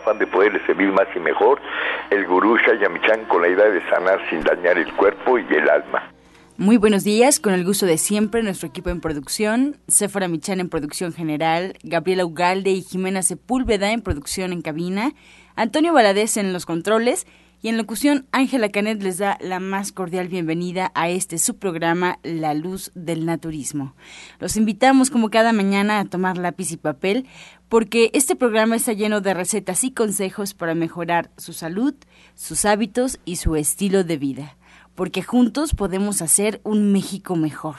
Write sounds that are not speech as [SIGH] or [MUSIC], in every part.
afán de poderle servir más y mejor, el gurú Shayamichan con la idea de sanar sin dañar el cuerpo y el alma. Muy buenos días, con el gusto de siempre, nuestro equipo en producción, Sephora Michan en producción general, Gabriela Ugalde y Jimena Sepúlveda en producción en cabina, Antonio Valadez en los controles y en locución Ángela Canet les da la más cordial bienvenida a este subprograma La Luz del Naturismo. Los invitamos como cada mañana a tomar lápiz y papel porque este programa está lleno de recetas y consejos para mejorar su salud, sus hábitos y su estilo de vida porque juntos podemos hacer un México mejor.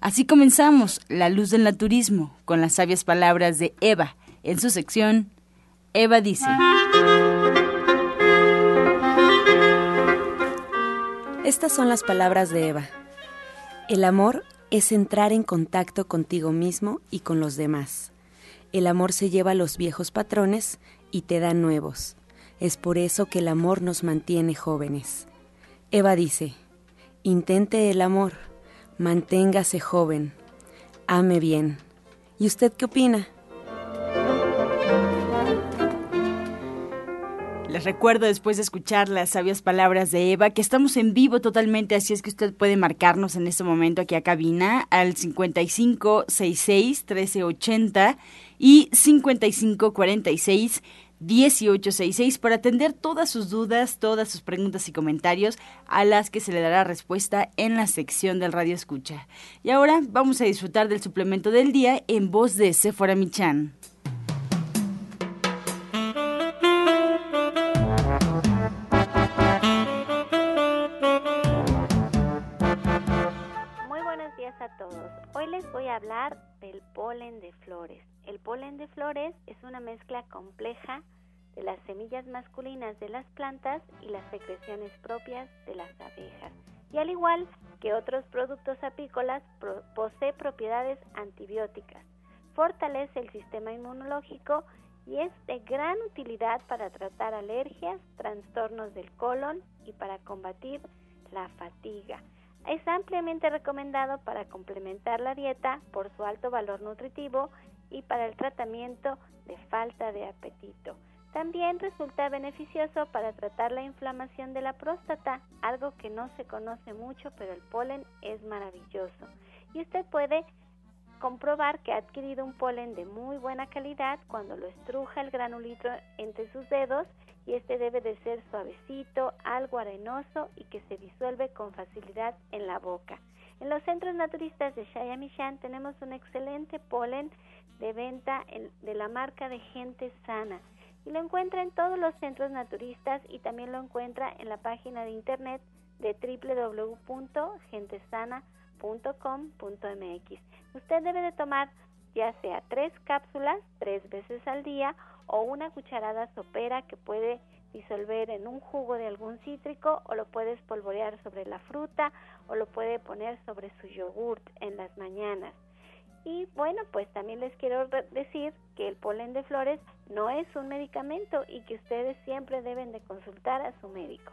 Así comenzamos La Luz del Naturismo con las sabias palabras de Eva en su sección Eva dice. Estas son las palabras de Eva. El amor es entrar en contacto contigo mismo y con los demás. El amor se lleva los viejos patrones y te da nuevos. Es por eso que el amor nos mantiene jóvenes. Eva dice, intente el amor, manténgase joven, ame bien. ¿Y usted qué opina? Les recuerdo después de escuchar las sabias palabras de Eva que estamos en vivo totalmente, así es que usted puede marcarnos en este momento aquí a cabina al 5566 1380 y 5546 1866 para atender todas sus dudas, todas sus preguntas y comentarios a las que se le dará respuesta en la sección del Radio Escucha. Y ahora vamos a disfrutar del suplemento del día en voz de Sephora Michan. Polen de flores es una mezcla compleja de las semillas masculinas de las plantas y las secreciones propias de las abejas. Y al igual que otros productos apícolas, posee propiedades antibióticas, fortalece el sistema inmunológico y es de gran utilidad para tratar alergias, trastornos del colon y para combatir la fatiga. Es ampliamente recomendado para complementar la dieta por su alto valor nutritivo y para el tratamiento de falta de apetito. También resulta beneficioso para tratar la inflamación de la próstata, algo que no se conoce mucho, pero el polen es maravilloso. Y usted puede comprobar que ha adquirido un polen de muy buena calidad cuando lo estruja el granulito entre sus dedos y este debe de ser suavecito, algo arenoso y que se disuelve con facilidad en la boca. En los centros naturistas de Shayamishan tenemos un excelente polen de venta de la marca de Gente Sana y lo encuentra en todos los centros naturistas y también lo encuentra en la página de internet de www.gentesana.com.mx. Usted debe de tomar ya sea tres cápsulas tres veces al día o una cucharada sopera que puede disolver en un jugo de algún cítrico o lo puede espolvorear sobre la fruta o lo puede poner sobre su yogurt en las mañanas. Y bueno, pues también les quiero decir que el polen de flores no es un medicamento y que ustedes siempre deben de consultar a su médico.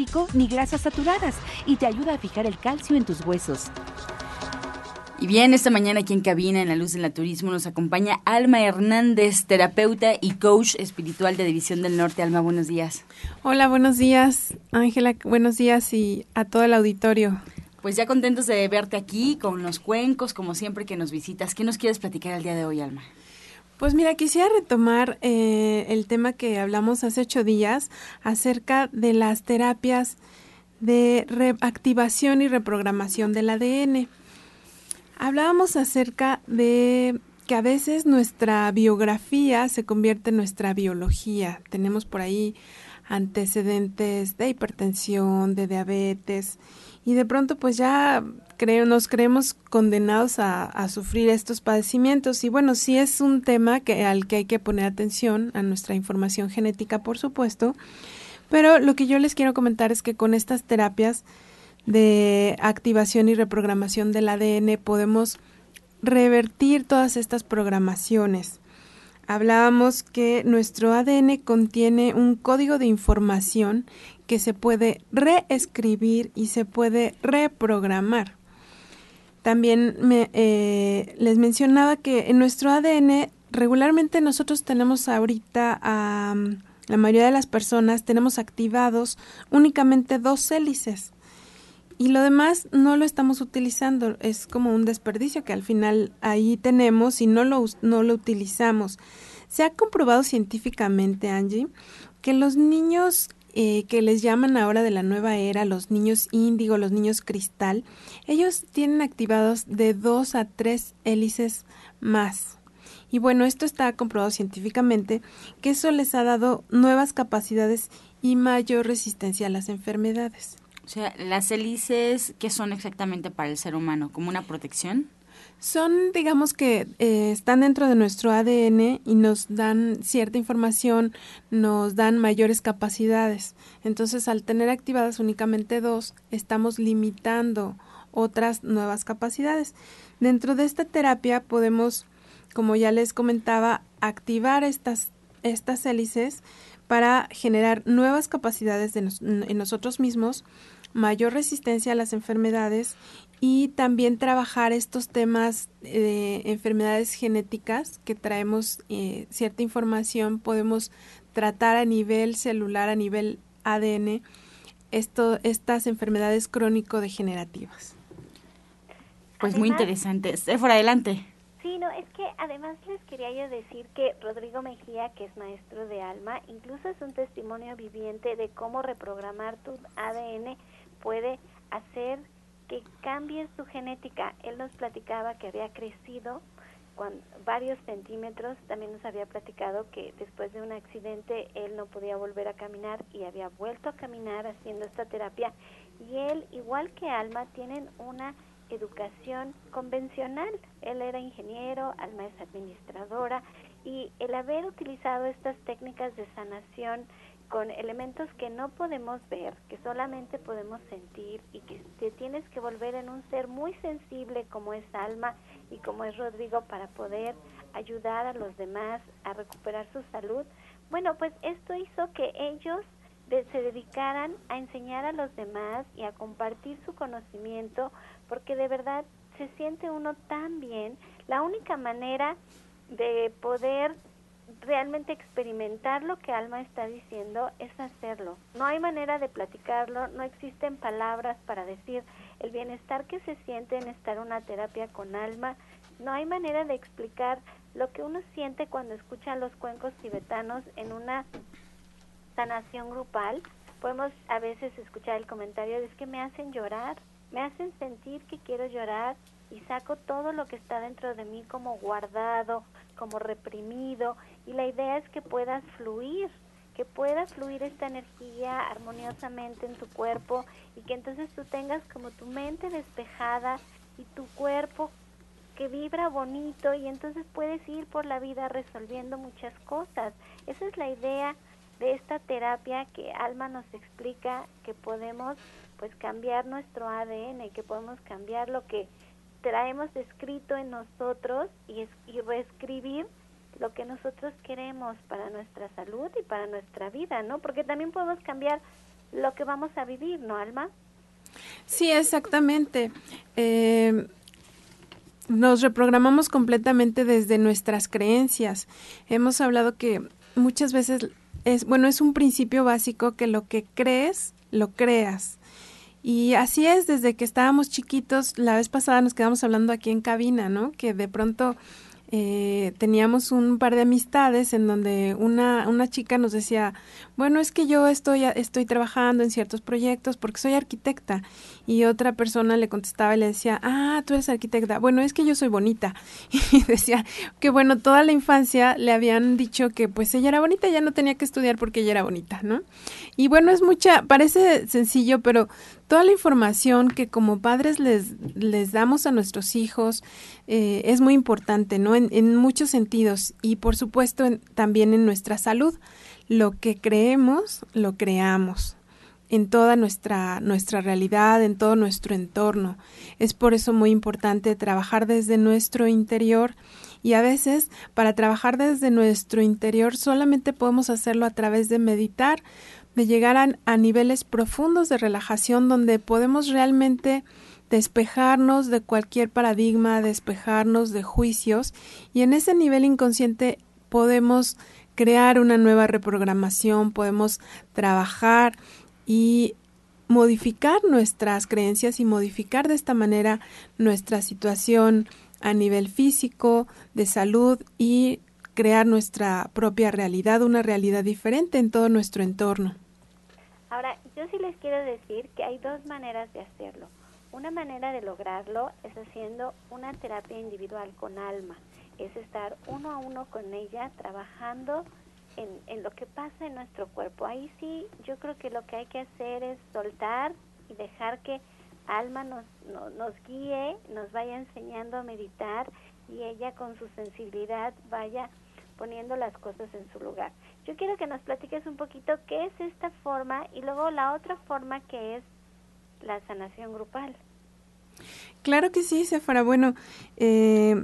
ni grasas saturadas y te ayuda a fijar el calcio en tus huesos. Y bien, esta mañana aquí en cabina, en la luz del naturismo, nos acompaña Alma Hernández, terapeuta y coach espiritual de División del Norte. Alma, buenos días. Hola, buenos días, Ángela, buenos días y a todo el auditorio. Pues ya contentos de verte aquí con los cuencos, como siempre que nos visitas. ¿Qué nos quieres platicar el día de hoy, Alma? Pues mira, quisiera retomar eh, el tema que hablamos hace ocho días acerca de las terapias de reactivación y reprogramación del ADN. Hablábamos acerca de que a veces nuestra biografía se convierte en nuestra biología. Tenemos por ahí antecedentes de hipertensión, de diabetes, y de pronto pues ya creo, nos creemos condenados a, sufrir estos padecimientos. Y bueno, sí es un tema al que hay que poner atención, a nuestra información genética, por supuesto. Pero lo que yo les quiero comentar es que con estas terapias de activación y reprogramación del ADN podemos revertir todas estas programaciones. Hablábamos que nuestro ADN contiene un código de información que se puede reescribir y se puede reprogramar. También me, eh, les mencionaba que en nuestro ADN regularmente nosotros tenemos ahorita a la mayoría de las personas tenemos activados únicamente dos hélices y lo demás no lo estamos utilizando, es como un desperdicio que al final ahí tenemos y no lo, no lo utilizamos. Se ha comprobado científicamente, Angie, que los niños eh, que les llaman ahora de la nueva era, los niños índigo, los niños cristal, ellos tienen activados de dos a tres hélices más. Y bueno, esto está comprobado científicamente que eso les ha dado nuevas capacidades y mayor resistencia a las enfermedades. O sea, las hélices, ¿qué son exactamente para el ser humano? ¿Como una protección? Son, digamos que eh, están dentro de nuestro ADN y nos dan cierta información, nos dan mayores capacidades. Entonces, al tener activadas únicamente dos, estamos limitando otras nuevas capacidades. Dentro de esta terapia podemos, como ya les comentaba, activar estas, estas hélices para generar nuevas capacidades en nosotros mismos, mayor resistencia a las enfermedades y también trabajar estos temas de enfermedades genéticas que traemos eh, cierta información, podemos tratar a nivel celular, a nivel ADN, esto, estas enfermedades crónico-degenerativas. Pues muy interesante. fuera adelante. Sí, no, es que además les quería yo decir que Rodrigo Mejía, que es maestro de alma, incluso es un testimonio viviente de cómo reprogramar tu ADN puede hacer que cambie su genética. Él nos platicaba que había crecido con varios centímetros. También nos había platicado que después de un accidente él no podía volver a caminar y había vuelto a caminar haciendo esta terapia. Y él, igual que Alma, tienen una educación convencional. Él era ingeniero, Alma es administradora y el haber utilizado estas técnicas de sanación con elementos que no podemos ver, que solamente podemos sentir y que te tienes que volver en un ser muy sensible como es Alma y como es Rodrigo para poder ayudar a los demás a recuperar su salud. Bueno, pues esto hizo que ellos se dedicaran a enseñar a los demás y a compartir su conocimiento, porque de verdad se siente uno tan bien. La única manera de poder realmente experimentar lo que Alma está diciendo es hacerlo. No hay manera de platicarlo, no existen palabras para decir el bienestar que se siente en estar una terapia con Alma, no hay manera de explicar lo que uno siente cuando escucha los cuencos tibetanos en una sanación grupal. Podemos a veces escuchar el comentario de es que me hacen llorar, me hacen sentir que quiero llorar y saco todo lo que está dentro de mí como guardado, como reprimido y la idea es que puedas fluir, que pueda fluir esta energía armoniosamente en tu cuerpo y que entonces tú tengas como tu mente despejada y tu cuerpo que vibra bonito y entonces puedes ir por la vida resolviendo muchas cosas. Esa es la idea de esta terapia que Alma nos explica que podemos pues cambiar nuestro ADN, que podemos cambiar lo que traemos escrito en nosotros y, y reescribir lo que nosotros queremos para nuestra salud y para nuestra vida, ¿no? Porque también podemos cambiar lo que vamos a vivir, ¿no, Alma? Sí, exactamente. Eh, nos reprogramamos completamente desde nuestras creencias. Hemos hablado que muchas veces es, bueno, es un principio básico que lo que crees, lo creas. Y así es, desde que estábamos chiquitos, la vez pasada nos quedamos hablando aquí en cabina, ¿no? Que de pronto eh, teníamos un par de amistades en donde una, una chica nos decía, bueno, es que yo estoy, estoy trabajando en ciertos proyectos porque soy arquitecta. Y otra persona le contestaba y le decía, ah, tú eres arquitecta. Bueno, es que yo soy bonita. [LAUGHS] Y decía que bueno, toda la infancia le habían dicho que pues ella era bonita, ya no tenía que estudiar porque ella era bonita, ¿no? Y bueno, es mucha, parece sencillo, pero toda la información que como padres les, les damos a nuestros hijos eh, es muy importante, ¿no? En, muchos sentidos y por supuesto también en nuestra salud. Lo que creemos, lo creamos en toda nuestra, nuestra realidad, en todo nuestro entorno. Es por eso muy importante trabajar desde nuestro interior y a veces para trabajar desde nuestro interior solamente podemos hacerlo a través de meditar, de llegar a, niveles profundos de relajación donde podemos realmente despejarnos de cualquier paradigma, despejarnos de juicios y en ese nivel inconsciente podemos crear una nueva reprogramación, podemos trabajar y modificar nuestras creencias y modificar de esta manera nuestra situación a nivel físico, de salud y crear nuestra propia realidad, una realidad diferente en todo nuestro entorno. Ahora, yo sí les quiero decir que hay dos maneras de hacerlo. Una manera de lograrlo es haciendo una terapia individual con alma, es estar uno a uno con ella trabajando en, lo que pasa en nuestro cuerpo. Ahí sí, yo creo que lo que hay que hacer es soltar y dejar que alma nos, nos guíe, nos vaya enseñando a meditar y ella con su sensibilidad vaya poniendo las cosas en su lugar. Yo quiero que nos platiques un poquito qué es esta forma y luego la otra forma que es la sanación grupal. Claro que sí, Sefara. Bueno, eh,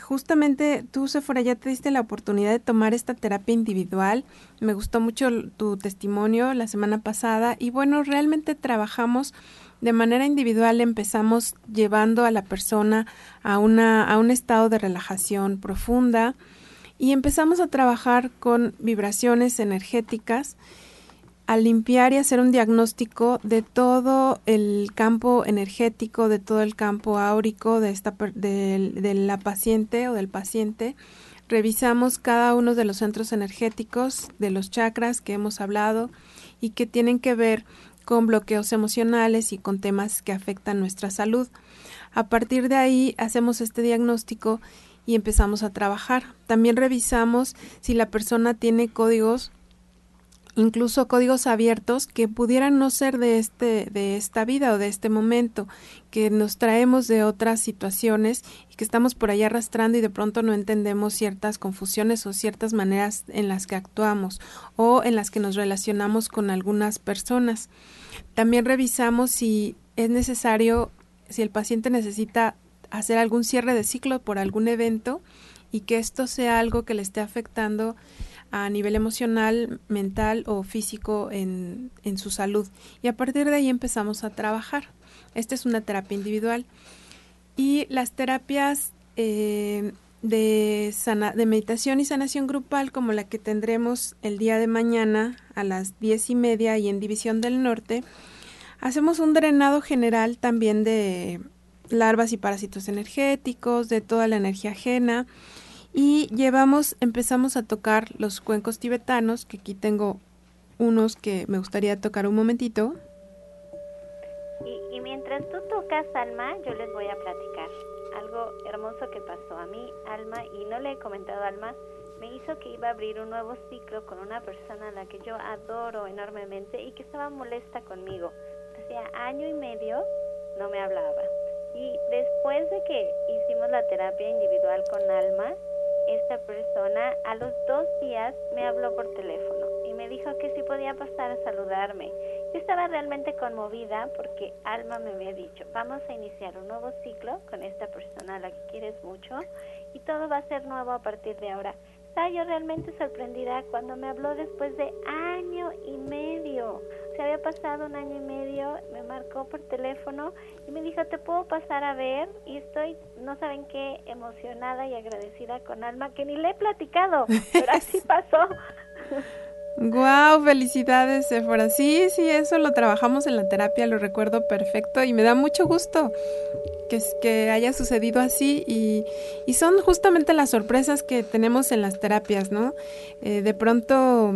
justamente tú, Sephora, ya te diste la oportunidad de tomar esta terapia individual. Me gustó mucho tu testimonio la semana pasada y bueno, realmente trabajamos de manera individual empezamos llevando a la persona a, una, a un estado de relajación profunda y empezamos a trabajar con vibraciones energéticas a limpiar y hacer un diagnóstico de todo el campo energético, de todo el campo áurico de, esta, de, de la paciente o del paciente. Revisamos cada uno de los centros energéticos, de los chakras que hemos hablado y que tienen que ver con bloqueos emocionales y con temas que afectan nuestra salud. A partir de ahí hacemos este diagnóstico y empezamos a trabajar. También revisamos si la persona tiene códigos incluso códigos abiertos que pudieran no ser de este de esta vida o de este momento que nos traemos de otras situaciones y que estamos por ahí arrastrando y de pronto no entendemos ciertas confusiones o ciertas maneras en las que actuamos o en las que nos relacionamos con algunas personas. También revisamos si es necesario si el paciente necesita hacer algún cierre de ciclo por algún evento y que esto sea algo que le esté afectando a nivel emocional, mental o físico en, en su salud. Y a partir de ahí empezamos a trabajar. Esta es una terapia individual. Y las terapias eh, de, sana, de meditación y sanación grupal, como la que tendremos el día de mañana a las diez y media y en División del Norte, hacemos un drenado general también de larvas y parásitos energéticos, de toda la energía ajena y llevamos, empezamos a tocar los cuencos tibetanos, que aquí tengo unos que me gustaría tocar un momentito. Y, mientras tú tocas, Alma, yo les voy a platicar algo hermoso que pasó a mí, Alma, y no le he comentado a Alma, me hizo que iba a abrir un nuevo ciclo con una persona a la que yo adoro enormemente y que estaba molesta conmigo. Hacía año y medio no me hablaba. Y después de que hicimos la terapia individual con Alma, esta persona a los dos días me habló por teléfono y me dijo que si podía pasar a saludarme. Yo estaba realmente conmovida porque Alma me había dicho, vamos a iniciar un nuevo ciclo con esta persona a la que quieres mucho y todo va a ser nuevo a partir de ahora. Estaba yo realmente sorprendida cuando me habló después de año y medio se había pasado un año y medio, me marcó por teléfono y me dijo, te puedo pasar a ver y estoy, no saben qué, emocionada y agradecida con Alma, que ni le he platicado, pero así [LAUGHS] pasó. Guau, felicidades, Sephora. Sí, sí, eso lo trabajamos en la terapia, lo recuerdo perfecto y me da mucho gusto que, que haya sucedido así y, y, son justamente las sorpresas que tenemos en las terapias, ¿no? Eh, de pronto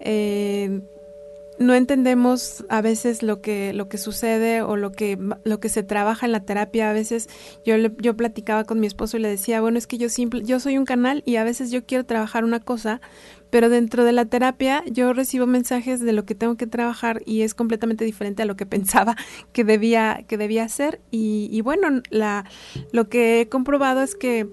eh, no entendemos a veces lo que lo que sucede o lo que lo que se trabaja en la terapia. A veces yo yo platicaba con mi esposo y le decía bueno es que yo simple yo soy un canal y a veces yo quiero trabajar una cosa pero dentro de la terapia yo recibo mensajes de lo que tengo que trabajar y es completamente diferente a lo que [LAUGHS] pensaba que debía que debía hacer y, y bueno la lo que he comprobado es que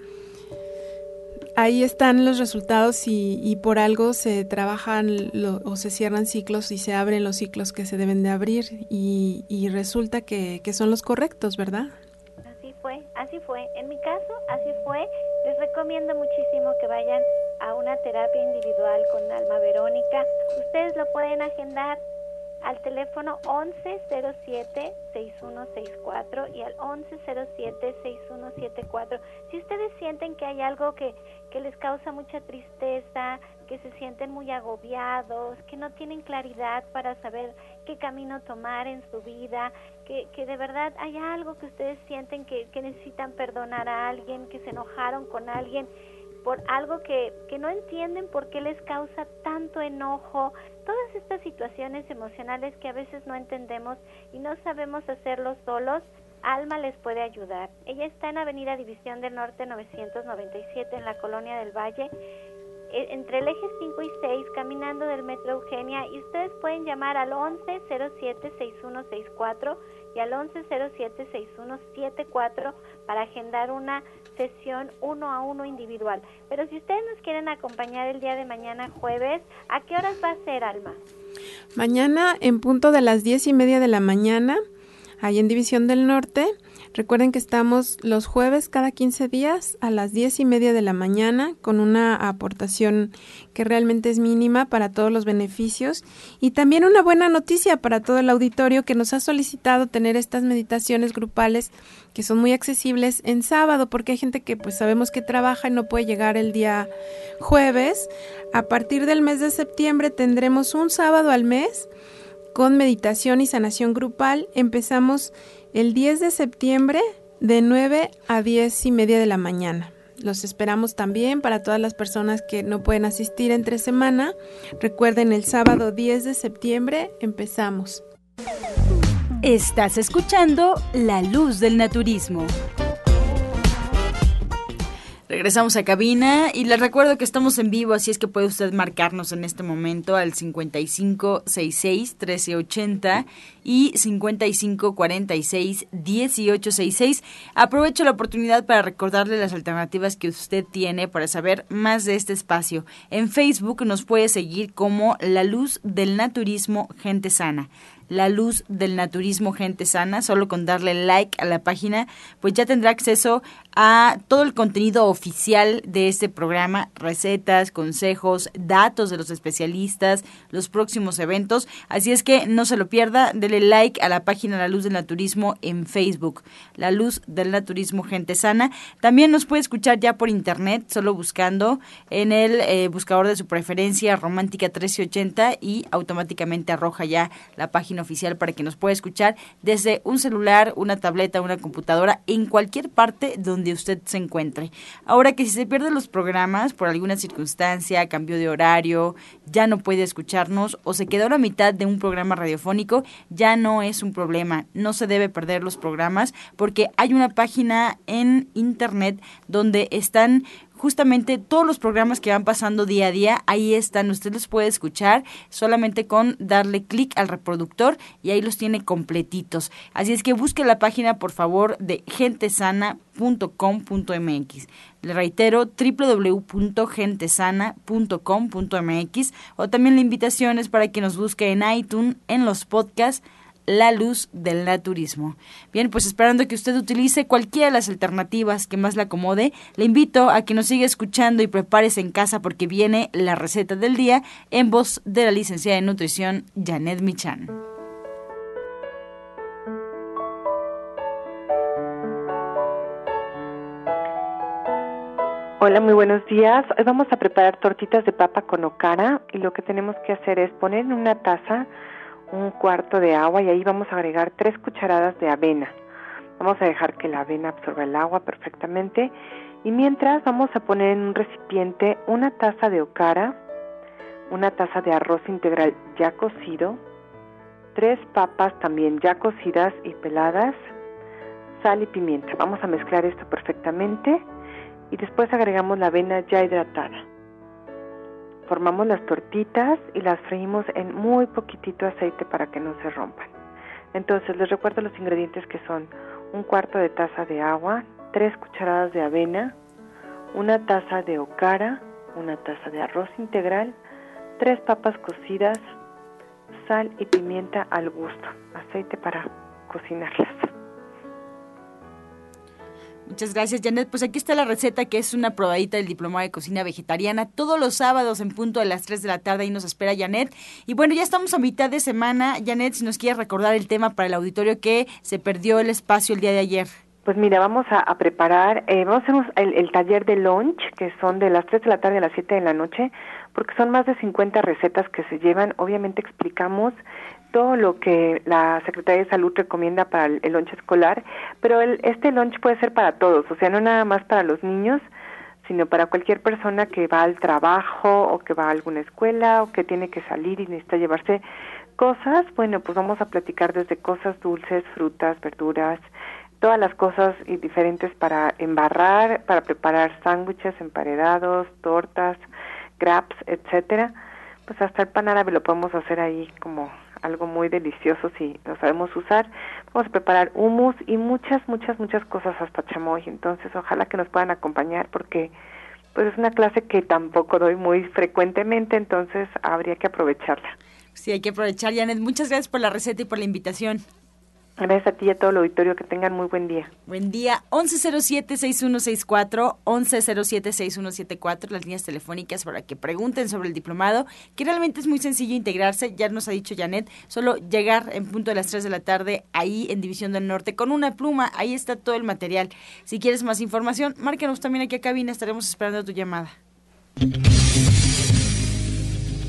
ahí están los resultados y, por algo se trabajan o se cierran ciclos y se abren los ciclos que se deben de abrir y, resulta que, son los correctos, ¿verdad? Así fue, así fue. En mi caso, así fue. Les recomiendo muchísimo que vayan a una terapia individual con Alma Verónica. Ustedes lo pueden agendar al teléfono 1107-6164 y al 1107-6174. Si ustedes sienten que hay algo que, que les causa mucha tristeza, que se sienten muy agobiados, que no tienen claridad para saber qué camino tomar en su vida, que, que de verdad hay algo que ustedes sienten que, que necesitan perdonar a alguien, que se enojaron con alguien, por algo que, que no entienden por qué les causa tanto enojo, todas estas situaciones emocionales que a veces no entendemos y no sabemos hacerlo solos, Alma les puede ayudar. Ella está en Avenida División del Norte 997 en la Colonia del Valle, e, entre el eje 5 y 6, caminando del Metro Eugenia, y ustedes pueden llamar al 11 07 6164 y al 11 07 6174 para agendar una sesión uno a uno individual. Pero si ustedes nos quieren acompañar el día de mañana jueves, ¿a qué horas va a ser, Alma? Mañana en punto de las diez y media de la mañana, ahí en División del Norte. Recuerden que estamos los jueves cada 15 días a las diez y media de la mañana con una aportación que realmente es mínima para todos los beneficios y también una buena noticia para todo el auditorio que nos ha solicitado tener estas meditaciones grupales que son muy accesibles en sábado porque hay gente que pues sabemos que trabaja y no puede llegar el día jueves. A partir del mes de septiembre tendremos un sábado al mes con meditación y sanación grupal. Empezamos el 10 de septiembre de 9 a 10 y media de la mañana. Los esperamos también para todas las personas que no pueden asistir entre semana. Recuerden, el sábado 10 de septiembre empezamos. Estás escuchando La Luz del Naturismo. Regresamos a cabina y les recuerdo que estamos en vivo, así es que puede usted marcarnos en este momento al 5566-1380 y 5546-1866. Aprovecho la oportunidad para recordarle las alternativas que usted tiene para saber más de este espacio. En Facebook nos puede seguir como La Luz del Naturismo Gente Sana la luz del naturismo gente sana, solo con darle like a la página, pues ya tendrá acceso a todo el contenido oficial de este programa, recetas, consejos, datos de los especialistas, los próximos eventos. Así es que no se lo pierda, dele like a la página La Luz del Naturismo en Facebook, La Luz del Naturismo Gente Sana. También nos puede escuchar ya por internet, solo buscando en el eh, buscador de su preferencia Romántica 1380 y automáticamente arroja ya la página oficial para que nos pueda escuchar desde un celular, una tableta, una computadora, en cualquier parte donde usted se encuentre. Ahora que si se pierden los programas por alguna circunstancia, cambio de horario, ya no puede escucharnos o se quedó a la mitad de un programa radiofónico, ya no es un problema. No se debe perder los programas porque hay una página en internet donde están justamente todos los programas que van pasando día a día, ahí están, usted los puede escuchar solamente con darle clic al reproductor y ahí los tiene completitos. Así es que busque la página, por favor, de gentesana.com.mx. Le reitero, www.gentesana.com.mx o también la invitación es para que nos busque en iTunes, en los podcasts, la luz del naturismo. Bien, pues esperando que usted utilice cualquiera de las alternativas que más le acomode, le invito a que nos siga escuchando y prepárese en casa porque viene la receta del día en voz de la licenciada en nutrición Janet Michan. Hola, muy buenos días. Hoy vamos a preparar tortitas de papa con okara y lo que tenemos que hacer es poner en una taza un cuarto de agua y ahí vamos a agregar tres cucharadas de avena. Vamos a dejar que la avena absorba el agua perfectamente y mientras vamos a poner en un recipiente una taza de okara, una taza de arroz integral ya cocido, tres papas también ya cocidas y peladas, sal y pimienta. Vamos a mezclar esto perfectamente y después agregamos la avena ya hidratada. Formamos las tortitas y las freímos en muy poquitito aceite para que no se rompan. Entonces les recuerdo los ingredientes que son un cuarto de taza de agua, tres cucharadas de avena, una taza de okara, una taza de arroz integral, tres papas cocidas, sal y pimienta al gusto, aceite para cocinarlas. Muchas gracias, Janet. Pues aquí está la receta, que es una probadita del diplomado de cocina vegetariana. Todos los sábados en punto de las 3 de la tarde, ahí nos espera Janet. Y bueno, ya estamos a mitad de semana. Janet, si nos quieres recordar el tema para el auditorio que se perdió el espacio el día de ayer. Pues mira, vamos a, preparar, eh, vamos a hacer el, el, taller de lunch, que son de las 3 de la tarde a las 7 de la noche, porque son más de 50 recetas que se llevan. Obviamente explicamos todo lo que la Secretaría de Salud recomienda para el, lunch escolar, pero el, este lunch puede ser para todos, o sea, no nada más para los niños, sino para cualquier persona que va al trabajo o que va a alguna escuela o que tiene que salir y necesita llevarse cosas. Bueno, pues vamos a platicar desde cosas dulces, frutas, verduras, todas las cosas y diferentes para embarrar, para preparar sándwiches, emparedados, tortas, grabs, etcétera. Pues hasta el pan árabe lo podemos hacer ahí como algo muy delicioso si lo sabemos usar. Vamos a preparar hummus y muchas, muchas, muchas cosas hasta chamoy. Entonces, ojalá que nos puedan acompañar porque pues es una clase que tampoco doy muy frecuentemente, entonces habría que aprovecharla. Sí, hay que aprovechar, Janet. Muchas gracias por la receta y por la invitación. Gracias a ti y a todo el auditorio. Que tengan muy buen día. Buen día. 1107-6164, 1107-6174, las líneas telefónicas para que pregunten sobre el diplomado, que realmente es muy sencillo integrarse. Ya nos ha dicho Janet, solo llegar en punto de las 3 de la tarde ahí en División del Norte con una pluma. Ahí está todo el material. Si quieres más información, márcanos también aquí a cabina. Estaremos esperando tu llamada.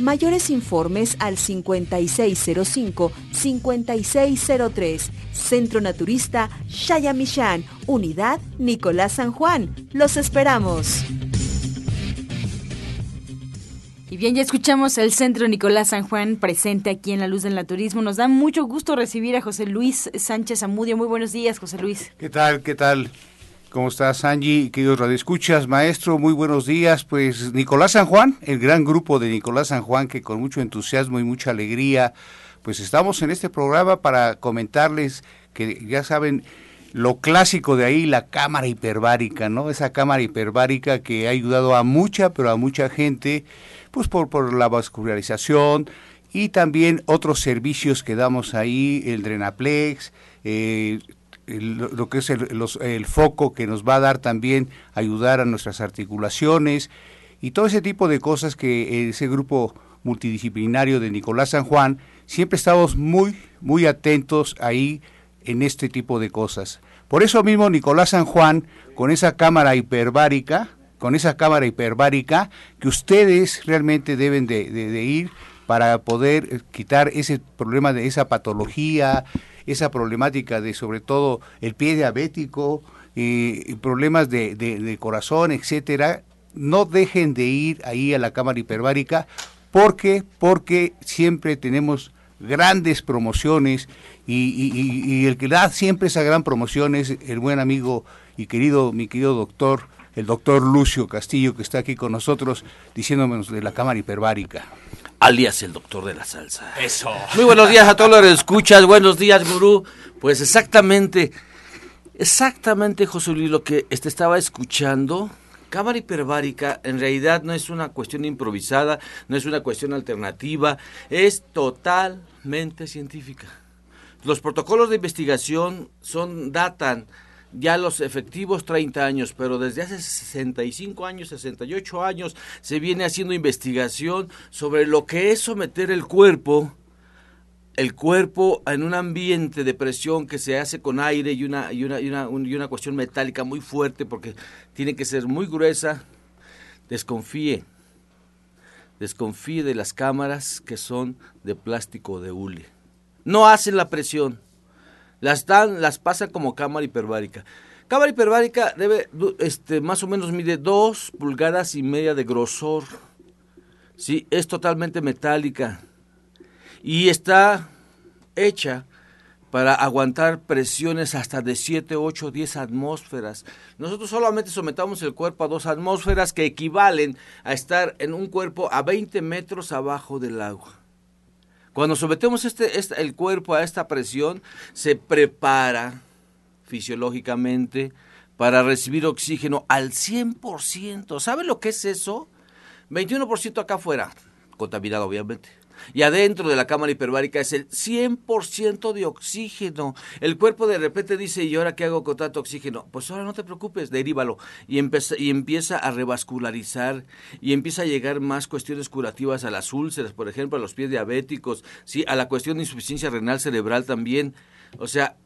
Mayores informes al 5605-5603. Centro Naturista Shayamishan, Unidad Nicolás San Juan. Los esperamos. Y bien, ya escuchamos el Centro Nicolás San Juan presente aquí en La Luz del Naturismo. Nos da mucho gusto recibir a José Luis Sánchez Amudio. Muy buenos días, José Luis. ¿Qué tal? ¿Qué tal? ¿Cómo estás, Angie? Queridos radioescuchas, maestro, muy buenos días. Pues Nicolás San Juan, el gran grupo de Nicolás San Juan, que con mucho entusiasmo y mucha alegría, pues estamos en este programa para comentarles que ya saben lo clásico de ahí, la cámara hiperbárica, ¿no? Esa cámara hiperbárica que ha ayudado a mucha, pero a mucha gente, pues por, por la vascularización y también otros servicios que damos ahí, el Drenaplex, eh, lo que es el, foco que nos va a dar también ayudar a nuestras articulaciones y todo ese tipo de cosas que ese grupo multidisciplinario de Nicolás San Juan siempre estamos muy muy atentos ahí en este tipo de cosas. Por eso mismo Nicolás San Juan con esa cámara hiperbárica, con esa cámara hiperbárica que ustedes realmente deben de ir para poder quitar ese problema de esa patología, esa problemática de sobre todo el pie diabético, y problemas de, de, corazón, etcétera, no dejen de ir ahí a la cámara hiperbárica. Porque porque siempre tenemos grandes promociones y, el que da siempre esa gran promoción es el buen amigo y querido mi querido doctor el doctor Lucio Castillo que está aquí con nosotros diciéndonos de la cámara hiperbárica alias el doctor de la salsa. Eso. Muy buenos días a todos los que escuchas. Buenos días gurú. Pues exactamente exactamente José Luis lo que este estaba escuchando Cámara hiperbárica en realidad no es una cuestión improvisada, no es una cuestión alternativa, es totalmente científica. Los protocolos de investigación son datan ya los efectivos 30 años, pero desde hace 65 años, 68 años se viene haciendo investigación sobre lo que es someter el cuerpo el cuerpo en un ambiente de presión que se hace con aire y una, y una, y una, y una cuestión metálica muy fuerte porque tiene que ser muy gruesa, desconfíe. Desconfíe de las cámaras que son de plástico de hule. No hacen la presión. Las dan, las pasan como cámara hiperbárica. Cámara hiperbárica debe, este, más o menos mide dos pulgadas y media de grosor. Sí, es totalmente metálica y está hecha para aguantar presiones hasta de 7, 8, 10 atmósferas. Nosotros solamente sometamos el cuerpo a dos atmósferas que equivalen a estar en un cuerpo a 20 metros abajo del agua. Cuando sometemos este, este, el cuerpo a esta presión, se prepara fisiológicamente para recibir oxígeno al 100%. ¿Sabe lo que es eso? 21% acá afuera, contaminado obviamente y adentro de la cámara hiperbárica es el 100% de oxígeno. El cuerpo de repente dice, ¿y ahora qué hago con tanto oxígeno? Pues ahora no te preocupes, derívalo. Y, empieza, y empieza a revascularizar y empieza a llegar más cuestiones curativas a las úlceras, por ejemplo, a los pies diabéticos, ¿sí? a la cuestión de insuficiencia renal cerebral también. O sea,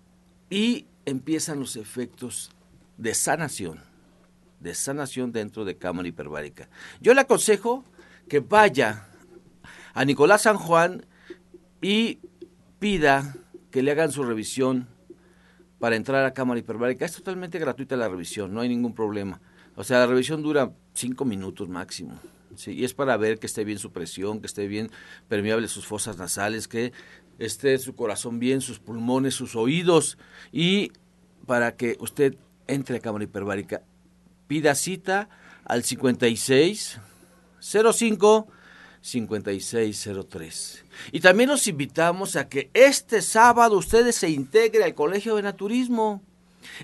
y empiezan los efectos de sanación, de sanación dentro de cámara hiperbárica. Yo le aconsejo que vaya a Nicolás San Juan y pida que le hagan su revisión para entrar a cámara hiperbárica. Es totalmente gratuita la revisión, no hay ningún problema. O sea, la revisión dura cinco minutos máximo. ¿sí? Y es para ver que esté bien su presión, que esté bien permeable sus fosas nasales, que esté su corazón bien, sus pulmones, sus oídos. Y para que usted entre a cámara hiperbárica, pida cita al 56 05 5603. Y también los invitamos a que este sábado ustedes se integren al Colegio de Naturismo.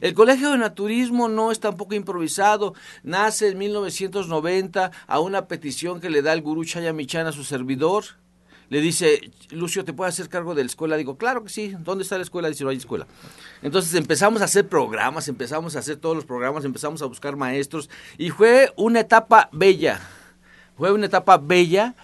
El Colegio de Naturismo no es tampoco improvisado, nace en 1990 a una petición que le da el gurú Chayamichan a su servidor. Le dice, Lucio, ¿te puedo hacer cargo de la escuela? Digo, claro que sí. ¿Dónde está la escuela? Dice, no hay escuela. Entonces empezamos a hacer programas, empezamos a hacer todos los programas, empezamos a buscar maestros y fue una etapa bella. Fue una etapa bella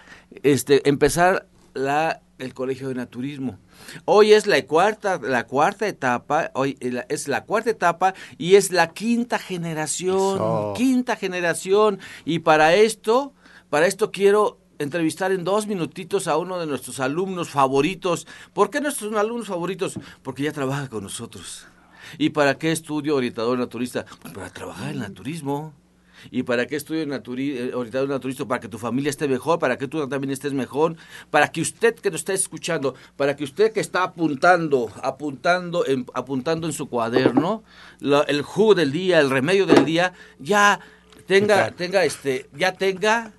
este, empezar la, el colegio de naturismo. Hoy es la cuarta, la cuarta etapa, hoy es la cuarta etapa y es la quinta generación, quinta generación. Y para esto, para esto quiero entrevistar en dos minutitos a uno de nuestros alumnos favoritos. ¿Por qué nuestros alumnos favoritos? Porque ya trabaja con nosotros. ¿Y para qué estudio orientador naturista? Pues para trabajar en naturismo. ¿Y para qué estudio naturi eh, orientado naturista? Para que tu familia esté mejor, para que tú también estés mejor, para que usted que nos está escuchando, para que usted que está apuntando, apuntando en, apuntando en su cuaderno, el jugo del día, el remedio del día, ya tenga, tenga este, ya tenga,